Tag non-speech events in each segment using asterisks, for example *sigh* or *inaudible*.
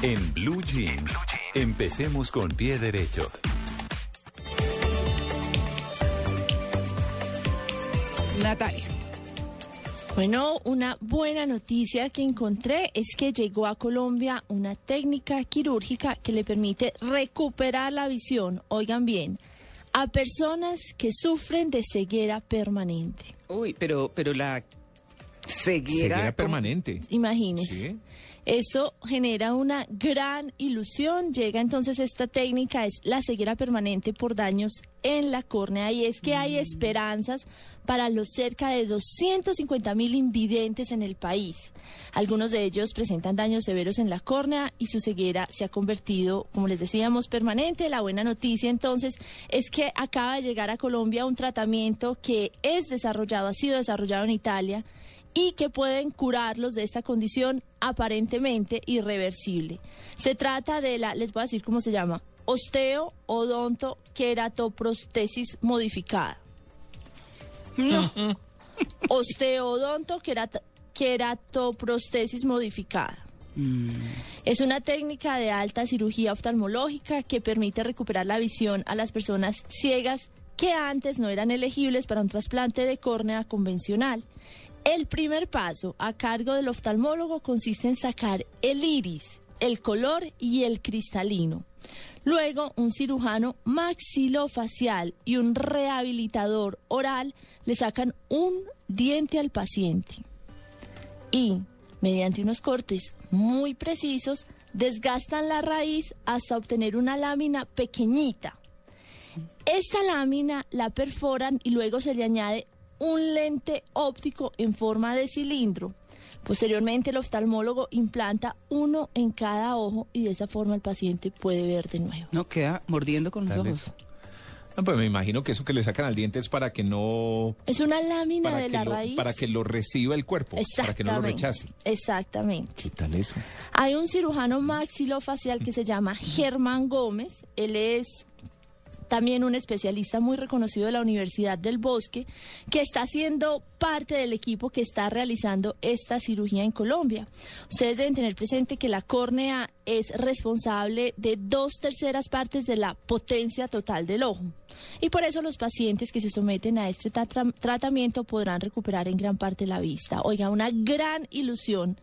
En Blue Jeans, empecemos con pie derecho. Natalia. Bueno, una buena noticia que encontré es que llegó a Colombia una técnica quirúrgica que le permite recuperar la visión, oigan bien, a personas que sufren de ceguera permanente. Uy, pero, pero la ceguera, Ceguera permanente. Imagínense. Sí. Esto genera una gran ilusión. Llega entonces esta técnica, es la ceguera permanente por daños en la córnea. Y es que hay esperanzas para los cerca de 250 mil invidentes en el país. Algunos de ellos presentan daños severos en la córnea y su ceguera se ha convertido, como les decíamos, permanente. La buena noticia entonces es que acaba de llegar a Colombia un tratamiento que es desarrollado, ha sido desarrollado en Italia y que pueden curarlos de esta condición aparentemente irreversible. Se trata de la, les voy a decir cómo se llama, osteoodontoqueratoprostesis modificada. No. *laughs* Osteodontoqueratoprostesis modificada. Es una técnica de alta cirugía oftalmológica que permite recuperar la visión a las personas ciegas que antes no eran elegibles para un trasplante de córnea convencional. El primer paso a cargo del oftalmólogo consiste en sacar el iris, el color y el cristalino. Luego, un cirujano maxilofacial y un rehabilitador oral le sacan un diente al paciente. Y, mediante unos cortes muy precisos, desgastan la raíz hasta obtener una lámina pequeñita. Esta lámina la perforan y luego se le añade un lente óptico en forma de cilindro. Posteriormente el oftalmólogo implanta uno en cada ojo y de esa forma el paciente puede ver de nuevo. No, queda mordiendo con los ojos. No, pues me imagino que eso que le sacan al diente es para que no... Es una lámina de la lo, raíz. para que lo reciba el cuerpo, para que no lo rechace. Exactamente. ¿Qué tal eso? Hay un cirujano maxilofacial que se llama Germán Gómez. Él es también un especialista muy reconocido de la Universidad del Bosque, que está siendo parte del equipo que está realizando esta cirugía en Colombia. Ustedes deben tener presente que la córnea es responsable de dos terceras partes de la potencia total del ojo. Y por eso los pacientes que se someten a este tra- tratamiento podrán recuperar en gran parte la vista. Oiga, una gran ilusión,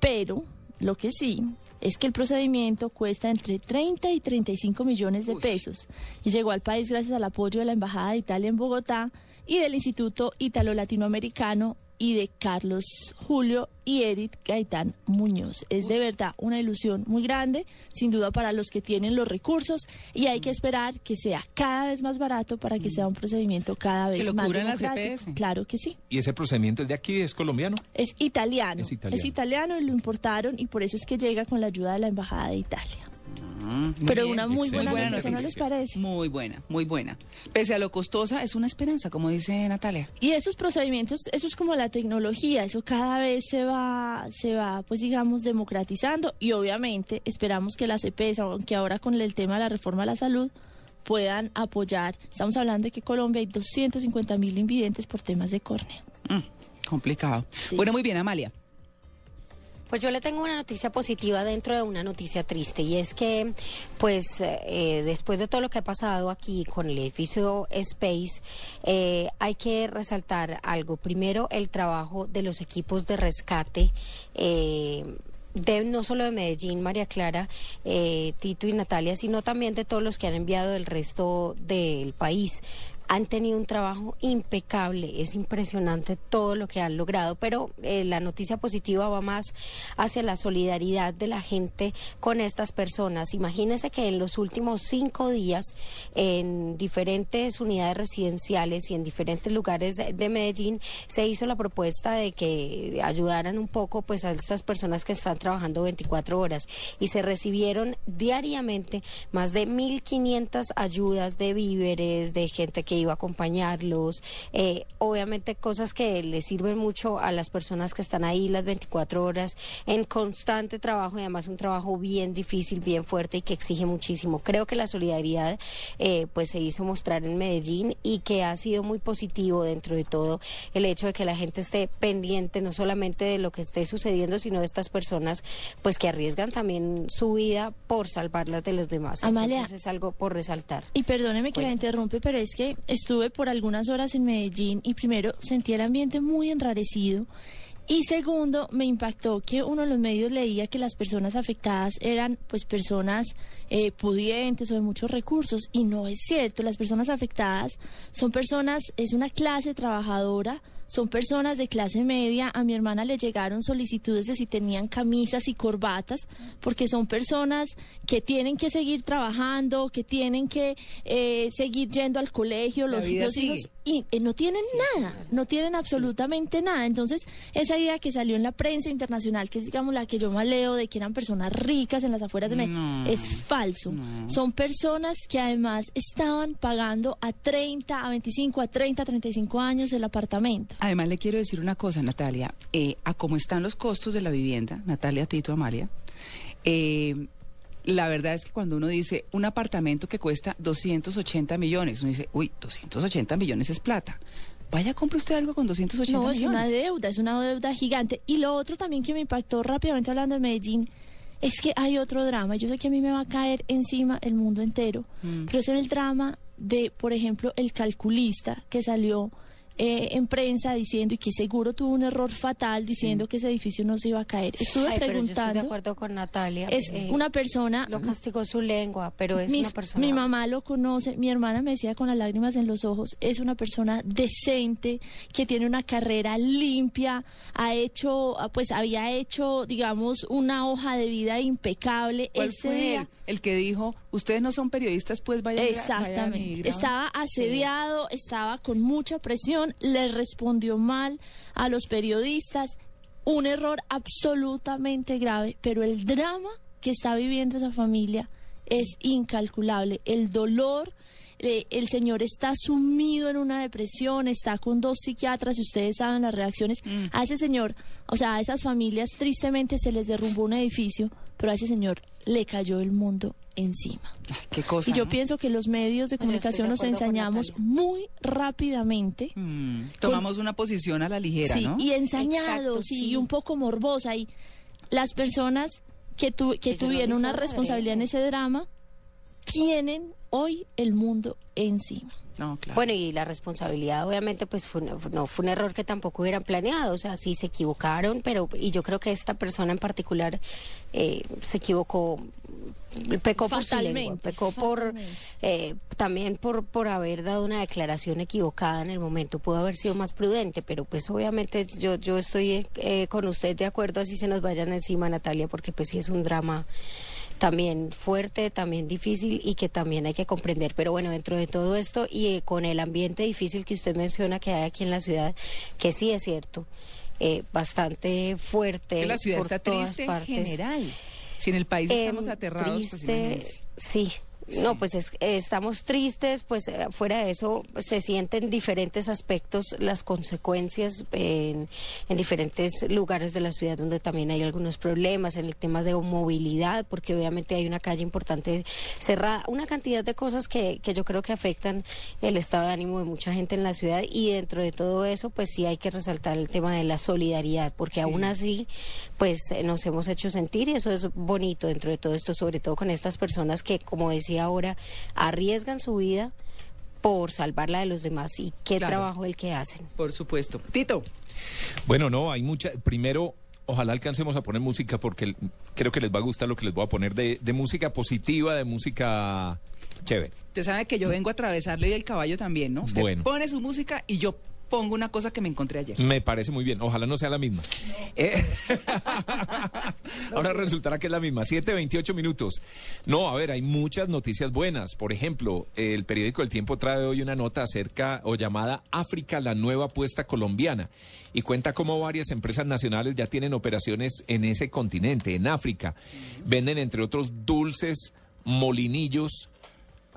pero lo que sí es que el procedimiento cuesta entre 30 y 35 millones de pesos. Y llegó al país gracias al apoyo de la Embajada de Italia en Bogotá y del Instituto Italo-Latinoamericano y de Carlos Julio y Edith Gaitán Muñoz. Es de verdad una ilusión muy grande, sin duda para los que tienen los recursos y hay que esperar que sea cada vez más barato para que sea un procedimiento cada vez ¿Que lo más cubran las democrático. EPS? Claro que sí. ¿Y ese procedimiento es de aquí, es colombiano? Es italiano. Es italiano. Es italiano y lo importaron y por eso es que llega con la ayuda de la Embajada de Italia. Pero bien. una muy Excelente. buena Muy buena noticia, ¿no les parece? Muy buena, muy buena. Pese a lo costosa, es una esperanza, como dice Natalia. Y esos procedimientos, eso es como la tecnología, eso cada vez se va, se va, pues digamos, democratizando y obviamente esperamos que las EPS, aunque ahora con el tema de la reforma a la salud, puedan apoyar. Estamos hablando de que en Colombia hay 250 mil invidentes por temas de córnea. Mm, complicado. Sí. Bueno, muy bien, Amalia. Pues yo le tengo una noticia positiva dentro de una noticia triste y es que, pues, eh, después de todo lo que ha pasado aquí con el edificio Space, eh, hay que resaltar algo. Primero, el trabajo de los equipos de rescate. eh, de, no solo de Medellín, María Clara, eh, Tito y Natalia, sino también de todos los que han enviado del resto del país. Han tenido un trabajo impecable, es impresionante todo lo que han logrado, pero eh, la noticia positiva va más hacia la solidaridad de la gente con estas personas. Imagínense que en los últimos cinco días, en diferentes unidades residenciales y en diferentes lugares de, de Medellín, se hizo la propuesta de que ayudaran un poco pues a estas personas que están trabajando 24 horas y se recibieron diariamente más de 1.500 ayudas de víveres, de gente que iba a acompañarlos, eh, obviamente cosas que les sirven mucho a las personas que están ahí las 24 horas en constante trabajo y además un trabajo bien difícil, bien fuerte y que exige muchísimo. Creo que la solidaridad eh, pues se hizo mostrar en Medellín y que ha sido muy positivo dentro de todo el hecho de que la gente esté pendiente no solamente de lo que esté sucediendo, sino de estas personas pues que arriesgan también su vida por salvarlas de los demás. Amalia. Entonces es algo por resaltar. Y perdóneme que la interrumpe, pero es que estuve por algunas horas en Medellín y primero sentí el ambiente muy enrarecido. Y segundo, me impactó que uno de los medios leía que las personas afectadas eran pues personas eh, pudientes o de muchos recursos y no es cierto. Las personas afectadas son personas, es una clase trabajadora, son personas de clase media. A mi hermana le llegaron solicitudes de si tenían camisas y corbatas porque son personas que tienen que seguir trabajando, que tienen que eh, seguir yendo al colegio, La los, los hijos. Y eh, no tienen nada, no tienen absolutamente nada. Entonces, esa idea que salió en la prensa internacional, que es digamos la que yo más leo, de que eran personas ricas en las afueras de Medellín, No, es falso. Son personas que además estaban pagando a 30, a 25, a 30, a 35 años el apartamento. Además, le quiero decir una cosa, Natalia. Eh, a cómo están los costos de la vivienda, Natalia, Tito, Amalia, eh, la verdad es que cuando uno dice un apartamento que cuesta 280 millones, uno dice, uy, 280 millones es plata. Vaya, compre usted algo con 280 No, es millones. una deuda, es una deuda gigante. Y lo otro también que me impactó rápidamente hablando de Medellín es que hay otro drama. Yo sé que a mí me va a caer encima el mundo entero, Mm. pero es el drama de, por ejemplo, el calculista que salió eh, en prensa diciendo y que seguro tuvo un error fatal diciendo que ese edificio no se iba a caer. Estuve Ay, pero yo estoy de preguntando. acuerdo con Natalia. Es eh, una persona Lo castigó su lengua, pero es Mis- una persona. Mi mamá lo conoce, mi hermana me decía con las lágrimas en los ojos, es una persona decente, que tiene una carrera limpia, ha hecho, ah, pues había hecho, digamos, una hoja de vida impecable. ¿Cuál Ese fue día- él? El que dijo, ustedes no son periodistas, pues vayan. vaya Exactamente. y graben". Estaba asediado, estaba con mucha presión, le respondió mal a los periodistas. Un error absolutamente grave, pero el drama que está viviendo esa familia es incalculable. El dolor, eh, el señor está sumido en una depresión, está con dos psiquiatras y ustedes saben las reacciones. A ese señor, o sea, a esas familias tristemente se les derrumbó un edificio, pero a ese señor le cayó el mundo encima. Ay, qué cosa. Y yo ¿no? pienso que los medios de comunicación de nos ensañamos muy rápidamente. Mm, Tomamos una posición a la ligera, Sí, ¿no? y ensañados Exacto, y un poco morbosa. Y las personas que, tu- que Que yo no tuvieron una responsabilidad en ese drama tienen hoy el mundo encima. No, claro. Bueno, y la responsabilidad obviamente pues fue, no fue un error que tampoco hubieran planeado, o sea, sí se equivocaron, pero y yo creo que esta persona en particular eh, se equivocó, pecó por su lengua, pecó por eh, también por por haber dado una declaración equivocada en el momento, pudo haber sido más prudente, pero pues obviamente yo yo estoy eh, con usted de acuerdo, así se nos vayan encima Natalia, porque pues sí es un drama también fuerte, también difícil y que también hay que comprender. Pero bueno, dentro de todo esto y eh, con el ambiente difícil que usted menciona que hay aquí en la ciudad, que sí es cierto, eh, bastante fuerte la ciudad por está todas triste en partes. general. Si en el país estamos Em, aterrados, pues triste, sí. No, pues es- estamos tristes, pues eh, fuera de eso se sienten diferentes aspectos, las consecuencias en, en diferentes lugares de la ciudad donde también hay algunos problemas, en el tema de movilidad, porque obviamente hay una calle importante cerrada, una cantidad de cosas que, que yo creo que afectan el estado de ánimo de mucha gente en la ciudad y dentro de todo eso, pues sí hay que resaltar el tema de la solidaridad, porque aún así, pues eh, nos hemos hecho sentir y eso es bonito dentro de todo esto, sobre todo con estas personas que, como decía ahora, arriesgan su vida por salvar la de los demás y qué Claro. trabajo el que hacen. Por supuesto. Tito, Bueno, no, hay mucha. Primero, ojalá alcancemos a poner música porque creo que les va a gustar lo que les voy a poner de, de música positiva, de música chévere. Usted sabe que yo vengo a atravesarle y el caballo también, ¿no? Usted Bueno. pone su música y yo pongo una cosa que me encontré ayer. Me parece muy bien. Ojalá no sea la misma. Eh, *laughs* Ahora resultará que es la misma. 7.28 minutos. No, a ver, hay muchas noticias buenas. Por ejemplo, el periódico El Tiempo trae hoy una nota acerca o llamada África, la nueva apuesta colombiana. Y cuenta cómo varias empresas nacionales ya tienen operaciones en ese continente, en África. Venden, entre otros, dulces, molinillos.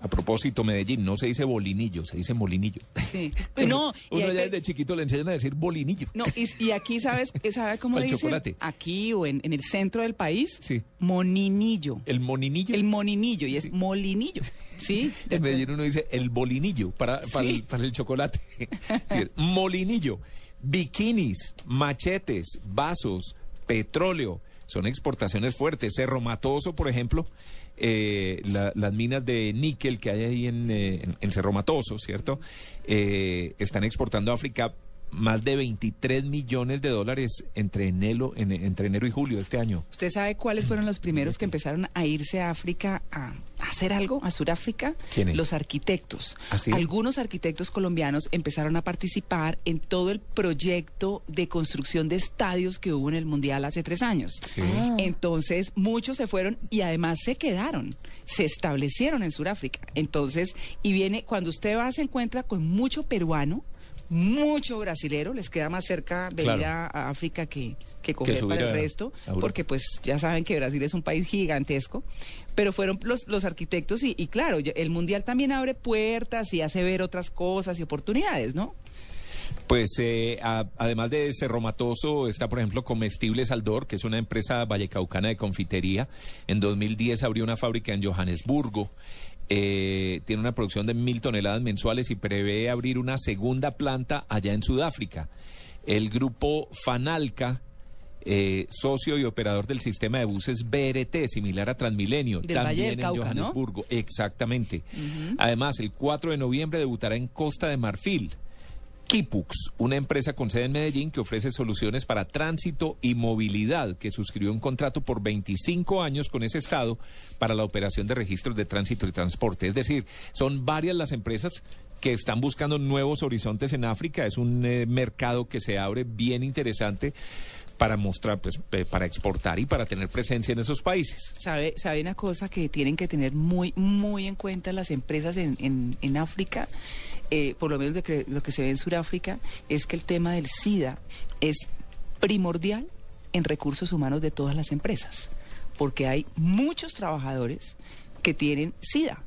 A propósito, Medellín, no se dice bolinillo, se dice molinillo. Sí. *laughs* Pues no, Uno ya desde chiquito le enseñan a decir bolinillo. No, y, y aquí, ¿sabes, ¿sabe cómo el dicen? chocolate. Aquí o en, en el centro del país, Sí. moninillo. El moninillo. El moninillo, y es molinillo. ¿Sí? *laughs* En Medellín uno dice el bolinillo para, para, Sí. el, para el chocolate. *laughs* Sí, molinillo. Bikinis, machetes, vasos, petróleo. Son exportaciones fuertes. Cerro Matoso, por ejemplo, eh, la- las minas de níquel que hay ahí en, eh, Cerro Matoso, ¿cierto? Eh, están exportando a África más de 23 millones de dólares entre enero, en- entre enero y julio de este año. ¿Usted sabe cuáles fueron los primeros que empezaron a irse a África a hacer algo, a Sudáfrica? Los arquitectos. ¿Ah, sí? Algunos arquitectos colombianos empezaron a participar en todo el proyecto de construcción de estadios que hubo en el Mundial hace tres años. Sí. Entonces, muchos se fueron y además se quedaron, se establecieron en Sudáfrica. Entonces, y viene, cuando usted va, se encuentra con mucho peruano, mucho brasilero, les queda más cerca venir Claro. a, a África que, que coger para el resto, Europa. porque pues ya saben que Brasil es un país gigantesco, pero fueron los, los arquitectos y, y claro, el Mundial también abre puertas y hace ver otras cosas y oportunidades, ¿no? Pues eh, a- además de Cerro Matoso está, por ejemplo, Comestibles Aldor, que es una empresa vallecaucana de confitería. En 2010 abrió una fábrica en Johannesburgo. Eh, tiene una producción de mil toneladas mensuales y prevé abrir una segunda planta allá en Sudáfrica. El grupo Fanalca, eh, socio y operador del sistema de buses BRT, similar a Transmilenio, Del también Valle del en. Johannesburgo. Exactamente. Además, el 4 de noviembre debutará en Costa de Marfil. Kipux, una empresa con sede en Medellín que ofrece soluciones para tránsito y movilidad, que suscribió un contrato por 25 años con ese estado para la operación de registros de tránsito y transporte. Es decir, son varias las empresas que están buscando nuevos horizontes en África. Es un eh, mercado que se abre bien interesante para mostrar, pues, pe- para exportar y para tener presencia en esos países. ¿Sabe, sabe una cosa que tienen que tener muy, muy en cuenta las empresas en, en, en África? Eh, por lo menos de que- lo que se ve en Sudáfrica, es que el tema del SIDA es primordial en recursos humanos de todas las empresas, porque hay muchos trabajadores que tienen SIDA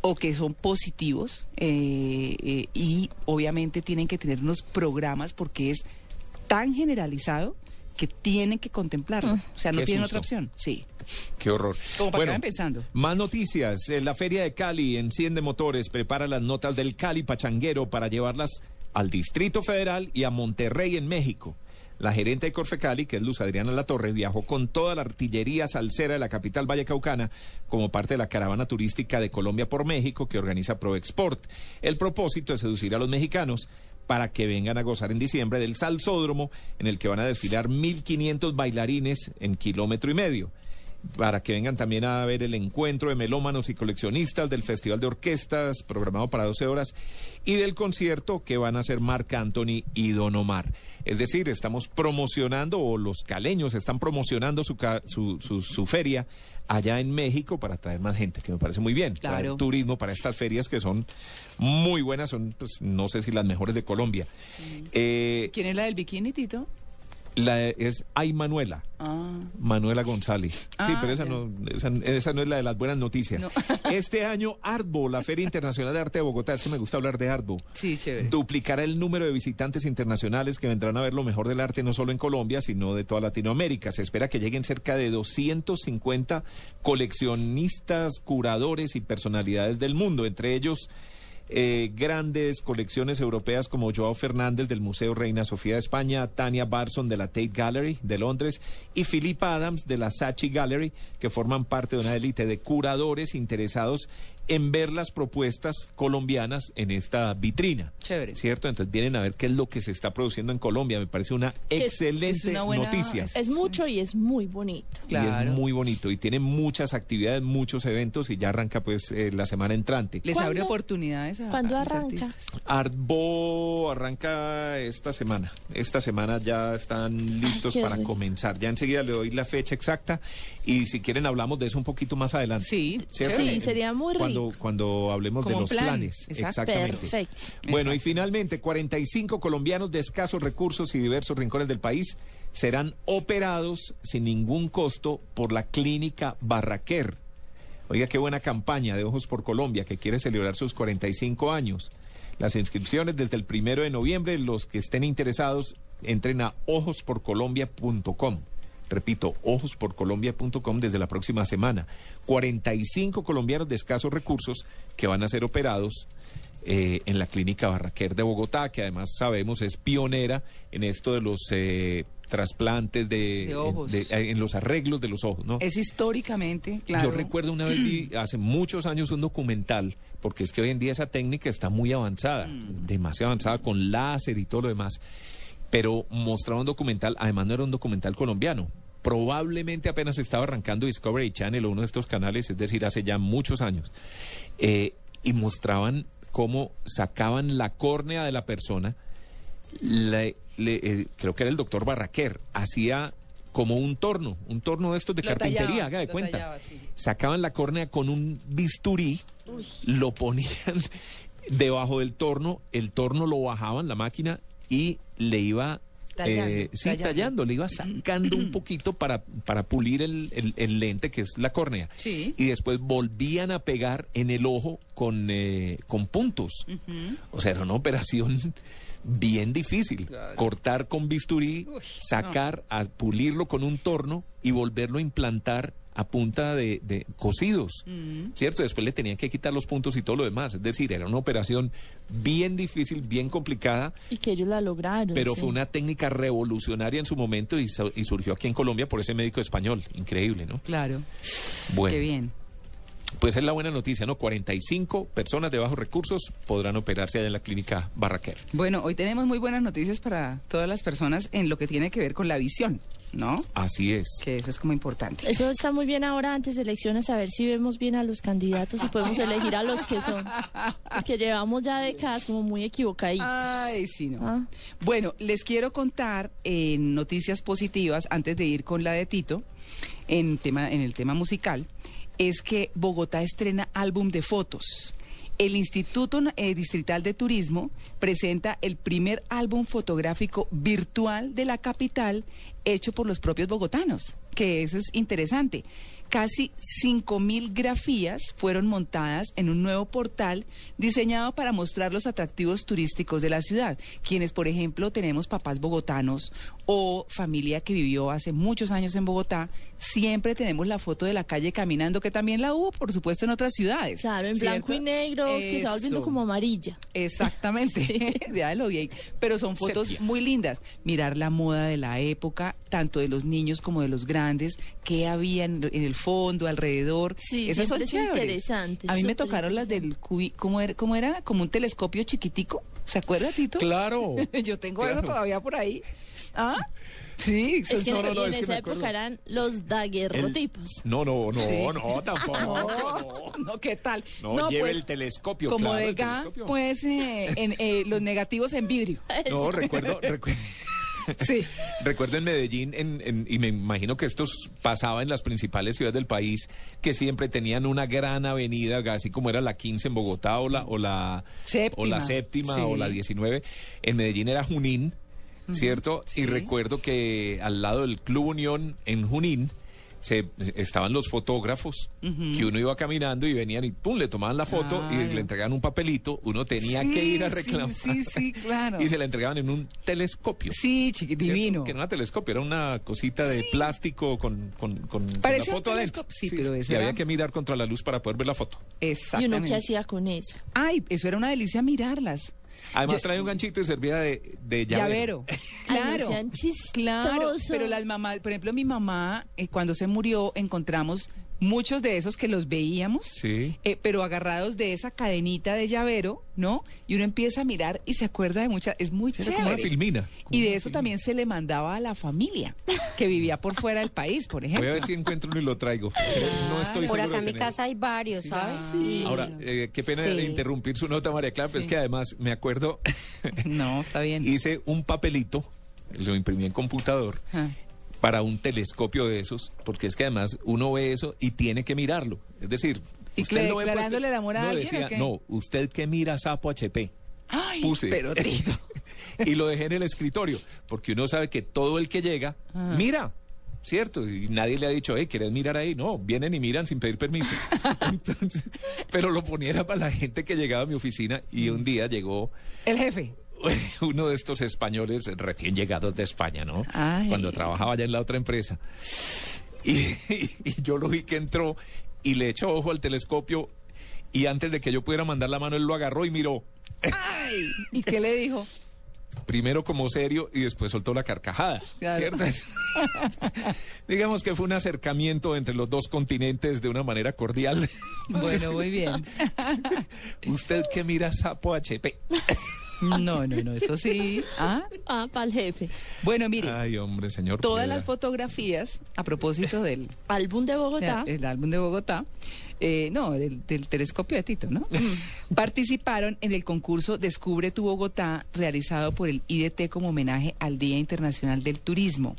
o que son positivos eh, eh, y obviamente tienen que tener unos programas porque es tan generalizado que tienen que contemplarlo. O sea, no Qué tienen susto. otra opción. Sí. Qué horror. Como para que vayan pensando. Más noticias. La Feria de Cali, Enciende Motores, prepara las notas del Cali Pachanguero para llevarlas al Distrito Federal y a Monterrey, en México. La gerente de Corfecali, que es Luz Adriana Latorre, viajó con toda la artillería salsera de la capital vallecaucana como parte de la caravana turística de Colombia por México que organiza ProExport. El propósito es seducir a los mexicanos para que vengan a gozar en diciembre del salsódromo en el que van a desfilar 1.500 bailarines en kilómetro y medio para que vengan también a ver el encuentro de melómanos y coleccionistas del Festival de Orquestas, programado para 12 horas, y del concierto que van a hacer Marc Anthony y Don Omar. Es decir, estamos promocionando, o los caleños están promocionando su, ca- su, su- su feria allá en México para traer más gente, que me parece muy bien. Traer Claro. turismo para estas ferias que son muy buenas, son, pues, no sé si las mejores de Colombia. Eh, ¿Quién es la del bikini, Tito? La, es Ay Manuela. Ah, Manuela González. sí, Ah, pero esa no, esa, esa no es la de las buenas noticias. No. *laughs* Este año, Artbo, la Feria Internacional de Arte de Bogotá, es que me gusta hablar de Artbo, sí, chévere. duplicará el número de visitantes internacionales que vendrán a ver lo mejor del arte no solo en Colombia, sino de toda Latinoamérica. Se espera que lleguen cerca de 250 coleccionistas, curadores y personalidades del mundo, entre ellos eh, grandes colecciones europeas como Joao Fernández del Museo Reina Sofía de España, Tania Barson de la Tate Gallery de Londres y Philippa Adams de la Saatchi Gallery, que forman parte de una élite de curadores interesados en ver las propuestas colombianas en esta vitrina. Chévere. ¿Cierto? Entonces vienen a ver qué es lo que se está produciendo en Colombia. Me parece una excelente es una buena- noticia. es- Es mucho y es muy bonito. Y Claro. es muy bonito y tiene muchas actividades, muchos eventos y ya arranca pues eh, la semana entrante. Les ¿Cuándo? abre oportunidades a, ¿Cuándo a arranca? Arbo arranca esta semana. Esta semana ya están listos para comenzar. Ya enseguida le doy la fecha exacta y si quieren hablamos de eso un poquito más adelante. Sí, ¿Cierto? Sí, sería muy rico. Cuando hablemos de los plan. planes. Exacto. Exactamente. Perfecto. Bueno, y finalmente, 45 colombianos de escasos recursos y diversos rincones del país serán operados sin ningún costo por la clínica Barraquer. Oiga, qué buena campaña de Ojos por Colombia que quiere celebrar sus 45 años. Las inscripciones desde el primero de noviembre, los que estén interesados, entren a ojosporcolombia.com. Repito, ojosporcolombia.com desde la próxima semana. 45 colombianos de escasos recursos que van a ser operados eh, en la clínica Barraquer de Bogotá, que además sabemos es pionera en esto de los eh, trasplantes de, De ojos. de- eh, en los arreglos de los ojos, ¿no? Es históricamente, claro. Yo recuerdo una vez vi *clears throat* hace muchos años un documental, porque es que hoy en día esa técnica está muy avanzada, demasiado avanzada con láser y todo lo demás. Pero mostraba un documental, además no era un documental colombiano. Probablemente apenas estaba arrancando Discovery Channel o uno de estos canales, es decir, hace ya muchos años. Eh, y mostraban cómo sacaban la córnea de la persona le- le- eh, creo que era el doctor Barraquer, hacía como un torno, un torno de estos de Lo carpintería, tallaba, haga de cuenta. tallaba, sí. Sacaban la córnea con un bisturí, lo ponían *laughs* debajo del torno, el torno lo bajaban, la máquina, y le iba... Tallando, eh, sí, tallando. tallando, le iba sacando un *clears throat* poquito para, para pulir el, el- el lente que es la córnea. Sí. Y después volvían a pegar en el ojo con, eh, con puntos. O sea, era una operación *laughs* bien difícil. Cortar con bisturí, sacar, a pulirlo con un torno y volverlo a implantar a punta de, de cosidos, ¿cierto? Después le tenían que quitar los puntos y todo lo demás. Es decir, era una operación bien difícil, bien complicada, Y que ellos la lograron. pero sí. fue una técnica revolucionaria en su momento y surgió aquí en Colombia por ese médico español. Increíble, ¿no? Claro, Bueno. qué bien. Pues es la buena noticia, ¿no? 45 personas de bajos recursos podrán operarse allá en la clínica Barraquer. Bueno, hoy tenemos muy buenas noticias para todas las personas en lo que tiene que ver con la visión, ¿no? Así es. Que eso es como importante. Eso está muy bien ahora antes de elecciones, a ver si vemos bien a los candidatos y podemos elegir a los que son. Porque llevamos ya décadas como muy equivocaditos. Ay, sí, no. Ah. Bueno, les quiero contar en noticias positivas, antes de ir con la de Tito, en, tema, en el tema musical, es que Bogotá estrena álbum de fotos. El Instituto eh, Distrital de Turismo presenta el primer álbum fotográfico virtual de la capital hecho por los propios bogotanos, que eso es interesante. Casi 5.000 grafías fueron montadas en un nuevo portal diseñado para mostrar los atractivos turísticos de la ciudad. Quienes, por ejemplo, tenemos papás bogotanos o familia que vivió hace muchos años en Bogotá, siempre tenemos la foto de la calle caminando, que también la hubo, por supuesto, en otras ciudades. Claro, en blanco y negro, que se va volviendo como amarilla. Exactamente, *laughs* ya lo vi. Pero son fotos Sepia. muy lindas. Mirar la moda de la época, tanto de los niños como de los grandes, qué había en, en el fondo, alrededor. Sí, Esas son chéveres. interesante, A mí me tocaron las del cubi, ¿cómo era? ¿Cómo era? Como un telescopio chiquitico. ¿Se acuerda, Tito? Claro. *laughs* Yo tengo Claro. eso todavía por ahí. ¿Ah? Sí, son- Es que, no, no, no, en es que esa me acuerdo. época eran los daguerrotipos. No, no, no, Sí. no, tampoco. *laughs* no. No, ¿qué tal? No, lleve el telescopio, Como claro, de el telescopio. pues eh, en, eh, los negativos en vidrio. *laughs* No, recuerdo, recuerdo. *laughs* Sí. Recuerdo en Medellín, en- en- y me imagino que esto pasaba en las principales ciudades del país, que siempre tenían una gran avenida, así como era la 15 en Bogotá o la, o la Séptima. o la séptima Sí. o la 19. En Medellín era Junín, ¿cierto? sí. Y recuerdo que al lado del Club Unión en Junín se, estaban los fotógrafos, que uno iba caminando y venían y pum, le tomaban la foto y le entregaban un papelito, uno tenía Sí, que ir a reclamar. sí, sí, *laughs* claro. y se la entregaban en un telescopio. Sí, chiqui, ¿cierto? divino. Que no era telescopio, era una cosita de plástico con, con, con, con Parecía la un foto adentro. telescopio, sí, pero eso y era- había que mirar contra la luz para poder ver la foto. ¿Y Exactamente. uno qué hacía con eso? Ay, eso era una delicia mirarlas. Además trae un ganchito y servía de, de llavero. Llavero. *laughs* Ay, no Claro. chistosos. Claro, pero las mamás, por ejemplo, mi mamá, eh, cuando se murió, encontramos muchos de esos que los veíamos, Sí. eh, pero agarrados de esa cadenita de llavero, ¿no? Y uno empieza a mirar y se acuerda de muchas, es muy chévere. como una filmina. Y de eso también se le mandaba a la familia que vivía por fuera del país, por ejemplo. Voy a ver si encuentro uno y lo traigo. No estoy Por seguro acá en mi casa hay varios, ¿sabes? Y- Ahora, eh, qué pena Sí. interrumpir su nota, María Clara, pero es que además me acuerdo, *laughs* No, está bien. *laughs* hice un papelito, lo imprimí en computador, Ah. Para un telescopio de esos, porque es que además uno ve eso y tiene que mirarlo. Es decir, ¿Y usted cle- no ve declarándole el amor a no, alguien, decía, no, usted que mira sapo HP. Ay, Puse. pero Tito. *laughs* y lo dejé en el escritorio, porque uno sabe que todo el que llega, Ah. mira, ¿cierto? Y nadie le ha dicho, hey, ¿quieres mirar ahí? No, vienen y miran sin pedir permiso. *laughs* Entonces, pero lo ponía para la gente que llegaba a mi oficina y un día llegó El jefe. *laughs* uno de estos españoles recién llegados de España, ¿no? Ay. Cuando trabajaba ya en la otra empresa. Y, *laughs* y yo lo vi que entró y le echó ojo al telescopio y antes de que yo pudiera mandar la mano, él lo agarró y miró. Ay, ¿y qué le dijo? Primero como serio y después soltó la carcajada, Claro. ¿cierto? *laughs* Digamos que fue un acercamiento entre los dos continentes de una manera cordial. Bueno, muy bien. Usted que mira sapo HP. No, no, no, eso sí. Ah, Ah, para el jefe. bueno, mire, Ay, hombre, señor. todas las fotografías, a propósito del Álbum de Bogotá. *laughs* el álbum de Bogotá, eh, no, del, del telescopio de Tito, ¿no? Participaron en el concurso Descubre tu Bogotá, realizado por el IDT como homenaje al Día Internacional del Turismo.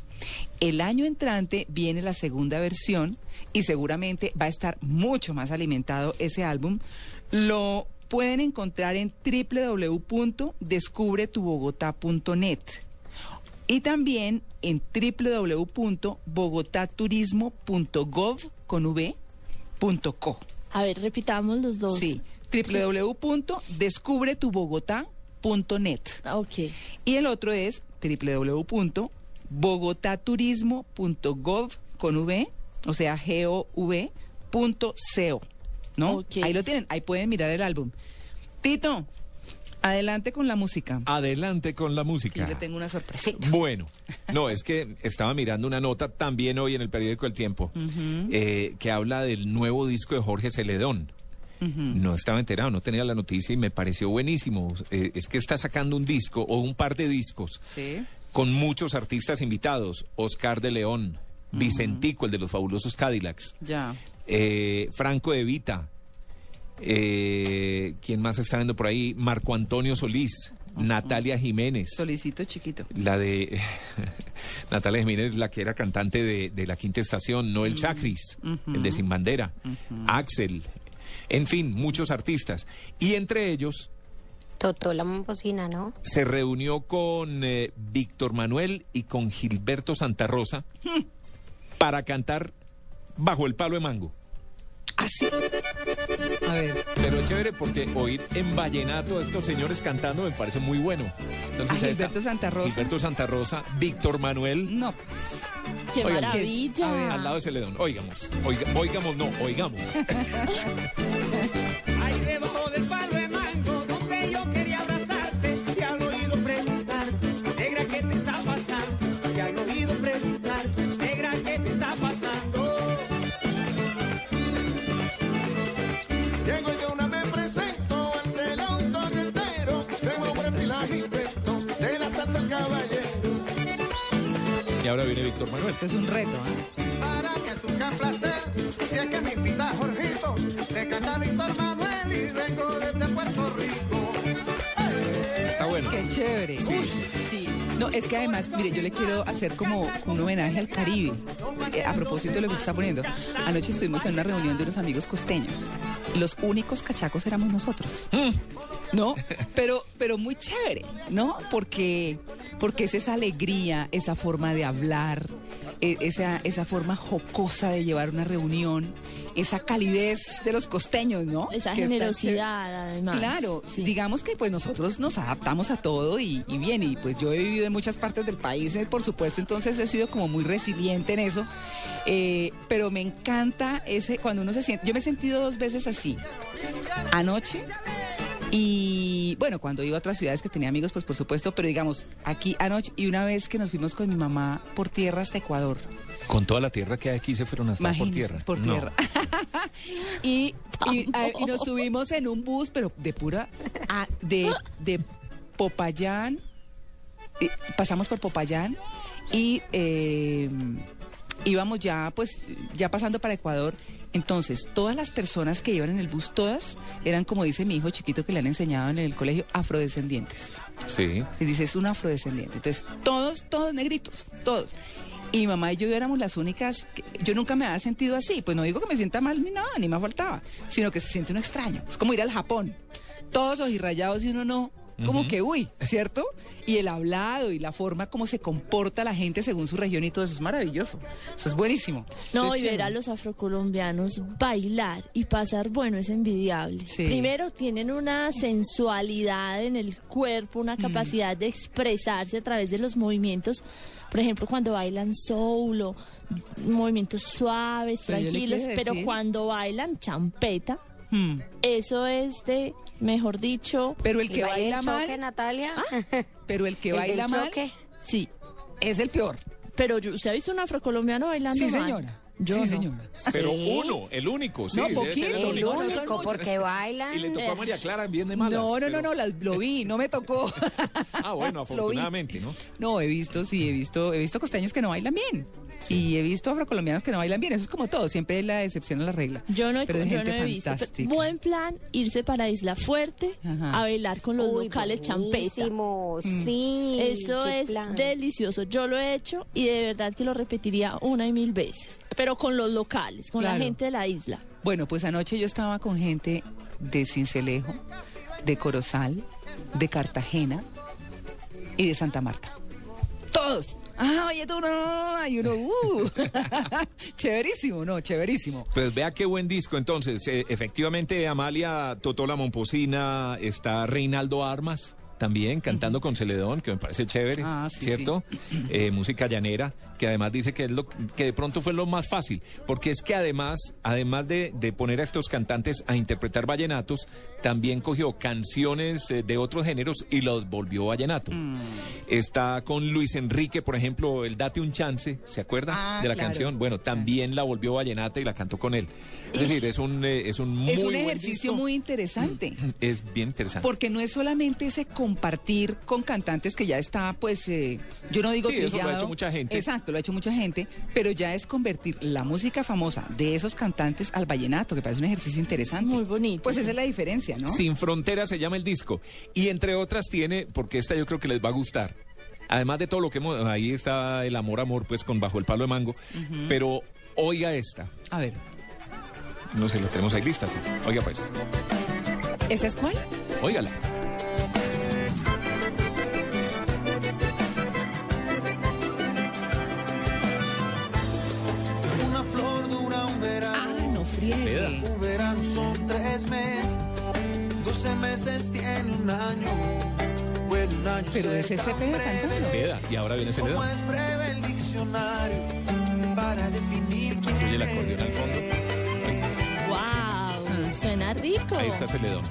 El año entrante viene la segunda versión y seguramente va a estar mucho más alimentado ese álbum. Lo pueden encontrar en www.descubretubogotá.net y también en www.bogotaturismo.gov.co. A ver, repitamos los dos. Sí, www.descubretubogotá.net. Ok. Y el otro es www.bogotaturismo.gov con V, o sea, G-O-V, punto CO, ¿no? Ahí lo tienen, ahí pueden mirar el álbum. Tito, adelante con la música. Adelante con la música. yo le tengo una sorpresita. Bueno, *laughs* no, es que estaba mirando una nota también hoy en el periódico El Tiempo eh, que habla del nuevo disco de Jorge Celedón. No estaba enterado, no tenía la noticia y me pareció buenísimo. Eh, es que está sacando un disco o un par de discos Sí. con muchos artistas invitados. Oscar de León, Vicentico, el de los fabulosos Cadillacs, Ya. Eh, Franco de Vita, eh, ¿quién más está viendo por ahí? Marco Antonio Solís, Natalia Jiménez. Solicito chiquito. La de *laughs* Natalia Jiménez, la que era cantante de, de la quinta estación, Noel Chacris, el de Sin Bandera, Axel, en fin, muchos artistas. Y entre ellos Totó la bocina, ¿no? se reunió con eh, Víctor Manuel y con Gilberto Santa Rosa para cantar Bajo el Palo de Mango. Así. A ver. Pero es chévere porque oír en vallenato a estos señores cantando me parece muy bueno. Entonces, ¿A está Gilberto Santa Rosa? Gilberto Santa Rosa, Víctor Manuel. No. ¡Qué Oigan, maravilla! a ver. Al lado de Celedón. Oigamos. Oiga- oigamos, no, oigamos. *laughs* Y ahora viene Víctor Manuel. Eso es un reto, ¿ah? Para mí es un gran placer, si es que me invita Jorgito, le canta Víctor Manuel y vengo desde Puerto Rico. Está bueno. Qué chévere. Sí, sí. No, es que además, mire, yo le quiero hacer como un homenaje al Caribe. Eh, a propósito de lo que usted está poniendo. Anoche estuvimos en una reunión de unos amigos costeños. Los únicos cachacos éramos nosotros. ¿No? Pero, pero muy chévere, ¿no? Porque, porque es esa alegría, esa forma de hablar, e- esa, esa forma jocosa de llevar una reunión, esa calidez de los costeños, ¿no? Esa Que está generosidad, además. Claro, Sí. digamos que pues nosotros nos adaptamos a todo y, y bien, y pues yo he vivido en muchas partes del país, eh, por supuesto, entonces he sido como muy resiliente en eso, Eh, pero me encanta ese, cuando uno se siente, yo me he sentido dos veces así, anoche y bueno, cuando iba a otras ciudades que tenía amigos, pues por supuesto, pero digamos, aquí anoche y una vez que nos fuimos con mi mamá por tierra hasta Ecuador. Con toda la tierra que hay aquí se fueron a estar por tierra. Por No. tierra. *laughs* y, y, a- y nos subimos en un bus, pero de pura. ah, de, de Popayán. eh, pasamos por Popayán y eh, íbamos ya, pues, ya pasando para Ecuador. Entonces, todas las personas que iban en el bus, todas eran, como dice mi hijo chiquito que le han enseñado en el colegio, afrodescendientes. Sí. Y dice, es un afrodescendiente. Entonces, todos, todos negritos, todos. Y mi mamá y yo éramos las únicas, que- yo nunca me había sentido así, pues no digo que me sienta mal ni nada, ni me faltaba, sino que se siente uno extraño. Es como ir al Japón, todos ojirrayados y uno no, como que uy, ¿cierto? Y el hablado y la forma como se comporta la gente según su región y todo eso es maravilloso. Eso es buenísimo. No, es y ver a los afrocolombianos bailar y pasar bueno es envidiable. Primero, tienen una sensualidad en el cuerpo, Mm. una capacidad de expresarse a través de los movimientos. Por ejemplo, cuando bailan soul o movimientos suaves, Pero tranquilos, pero cuando bailan champeta, Hmm. eso es de, mejor dicho... Pero el ¿Y que baila el mal, choque, Natalia? pero el que *laughs* ¿El baila mal? Sí. es el peor. Pero yo, ¿usted ha visto un afrocolombiano bailando Sí, mal? señora. Yo sí, no. señora. Pero Sí. uno, el único, sí. No, debe ser poquito, El no único, porque bailan. Y le tocó a María Clara bien de malas. No, no, no, pero- no, las- lo vi, no me tocó. *laughs* Ah, bueno, *laughs* afortunadamente, ¿no? No, he visto, sí, he visto, he visto costeños que no bailan bien. Y he visto afrocolombianos que no bailan bien. Eso es como todo, siempre es la excepción a la regla. Yo no he, Pero de yo gente no he visto. fantástica. Buen plan irse para Isla Fuerte Ajá. a bailar con los Uy, locales champeta. buenísimo, sí. Eso es plan. delicioso. Yo lo he hecho y de verdad que lo repetiría una y mil veces. Pero con los locales, con la gente de la isla. Bueno, pues anoche yo estaba con gente de Cincelejo, de Corozal, de Cartagena y de Santa Marta. Todos. Ah, oye, tú no, no, no, y uno, uh, *laughs* chéverísimo, no, chéverísimo. Pues vea qué buen disco. Entonces, eh, efectivamente, Amalia Totola Momposina, está Reinaldo Armas también cantando con Celedón, que me parece chévere, Ah, sí, ¿cierto? *clears throat* Eh, música llanera, que además dice que es lo que de pronto fue lo más fácil, porque es que además, además de, de poner a estos cantantes a interpretar vallenatos, también cogió canciones eh, de otros géneros y los volvió vallenato. Mm. Está con Luis Enrique, por ejemplo, el Date un chance, ¿se acuerda Ah, de la claro. canción? Bueno, también la volvió vallenata y la cantó con él. Es decir, es un, eh, es un muy es un ejercicio muy interesante. *clears throat* Es bien interesante. Porque no es solamente ese compartir con cantantes que ya está, pues, eh, yo no digo Sí, eso lo ha hecho mucha gente. Exacto, lo ha hecho mucha gente, pero ya es convertir la música famosa de esos cantantes al vallenato, que parece un ejercicio interesante. Muy bonito. Pues sí. esa es la diferencia, ¿no? Sin Fronteras se llama el disco. Y entre otras tiene, porque esta yo creo que les va a gustar. Además de todo lo que hemos, ahí está el amor, amor, pues con Bajo el Palo de Mango. Pero oiga esta. A ver, No sé, la tenemos ahí lista, sí. Oiga pues, ¿esa es cuál? óigala. Tres meses. Doce meses tiene un año. Puede un año Pero ese se pega cantando. Queda. Y ahora viene Celedón. es breve el diccionario para definir quién Se oye el acordeón al fondo. ¡Wow! Suena rico. Ahí está Celedón.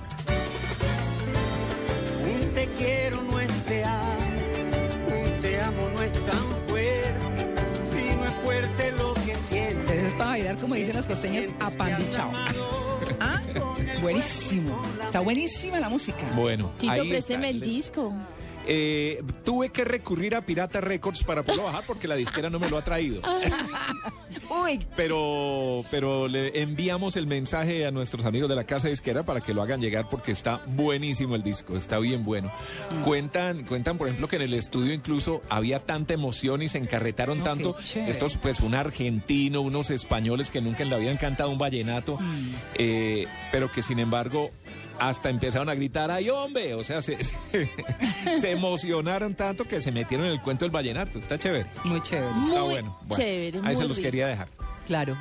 Un te quiero no es te amo, un te amo no es tan fuerte, si no es fuerte lo que sientes. Eso es para bailar, como dicen los costeños, a pan buenísimo. Está buenísima la música. Bueno, Tito, ahí présteme está. el disco. Eh, tuve que recurrir a Pirata Records para poderlo bajar porque la disquera no me lo ha traído. *laughs* Uy, Pero, pero le enviamos el mensaje a nuestros amigos de la casa disquera para que lo hagan llegar porque está buenísimo el disco, está bien bueno. Mm. Cuentan, cuentan por ejemplo que en el estudio incluso había tanta emoción y se encarretaron No, tanto estos pues un argentino, unos españoles que nunca le habían cantado un vallenato, Mm. eh, pero que sin embargo hasta empezaron a gritar, ¡ay hombre! O sea, se, *laughs* se, se emocionaron tanto que se metieron en el cuento del vallenato. Está chévere. muy chévere. Está Muy bueno. Bueno, chévere, Ahí muy se los rico. quería dejar. Claro.